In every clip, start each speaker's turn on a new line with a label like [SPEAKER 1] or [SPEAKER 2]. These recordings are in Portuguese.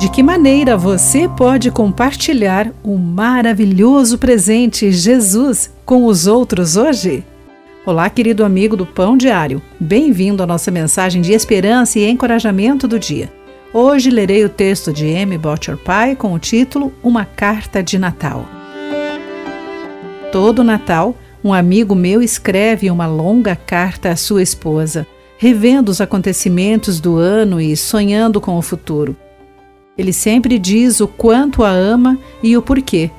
[SPEAKER 1] De que maneira você pode compartilhar o maravilhoso presente Jesus com os outros hoje? Olá, querido amigo do Pão Diário. Bem-vindo à nossa mensagem de esperança e encorajamento do dia. Hoje lerei o texto de M. Butcher Pie com o título Uma Carta de Natal. Todo Natal, um amigo meu escreve uma longa carta à sua esposa, revendo os acontecimentos do ano e sonhando com o futuro. Ele sempre diz o quanto a ama e o porquê.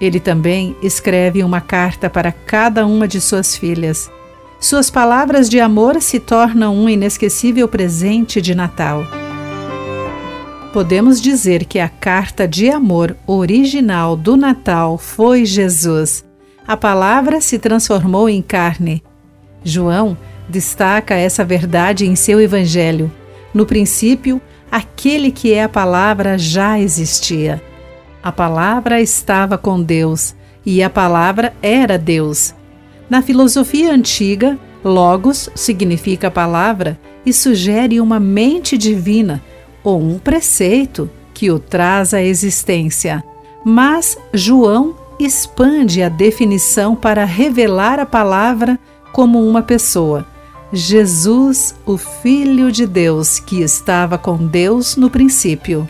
[SPEAKER 1] Ele também escreve uma carta para cada uma de suas filhas. Suas palavras de amor se tornam um inesquecível presente de Natal. Podemos dizer que a carta de amor original do Natal foi Jesus. A palavra se transformou em carne. João destaca essa verdade em seu evangelho. No princípio, aquele que é a palavra já existia. A palavra estava com Deus e a palavra era Deus. Na filosofia antiga, Logos significa palavra e sugere uma mente divina ou um preceito que o traz à existência. Mas João expande a definição para revelar a palavra como uma pessoa Jesus, o Filho de Deus, que estava com Deus no princípio.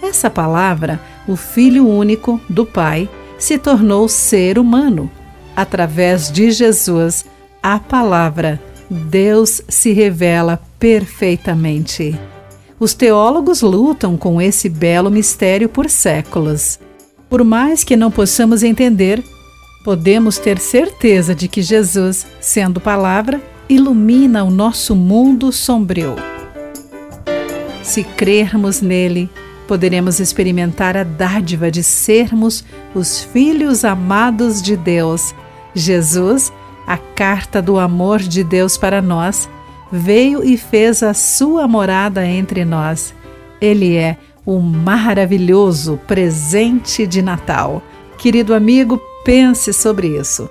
[SPEAKER 1] Essa palavra, o Filho único do Pai, se tornou ser humano. Através de Jesus, a palavra, Deus se revela perfeitamente. Os teólogos lutam com esse belo mistério por séculos. Por mais que não possamos entender, podemos ter certeza de que Jesus, sendo palavra, ilumina o nosso mundo sombrio. Se crermos nele, poderemos experimentar a dádiva de sermos os filhos amados de Deus. Jesus, a carta do amor de Deus para nós, veio e fez a sua morada entre nós. Ele é o maravilhoso presente de Natal. Querido amigo, pense sobre isso.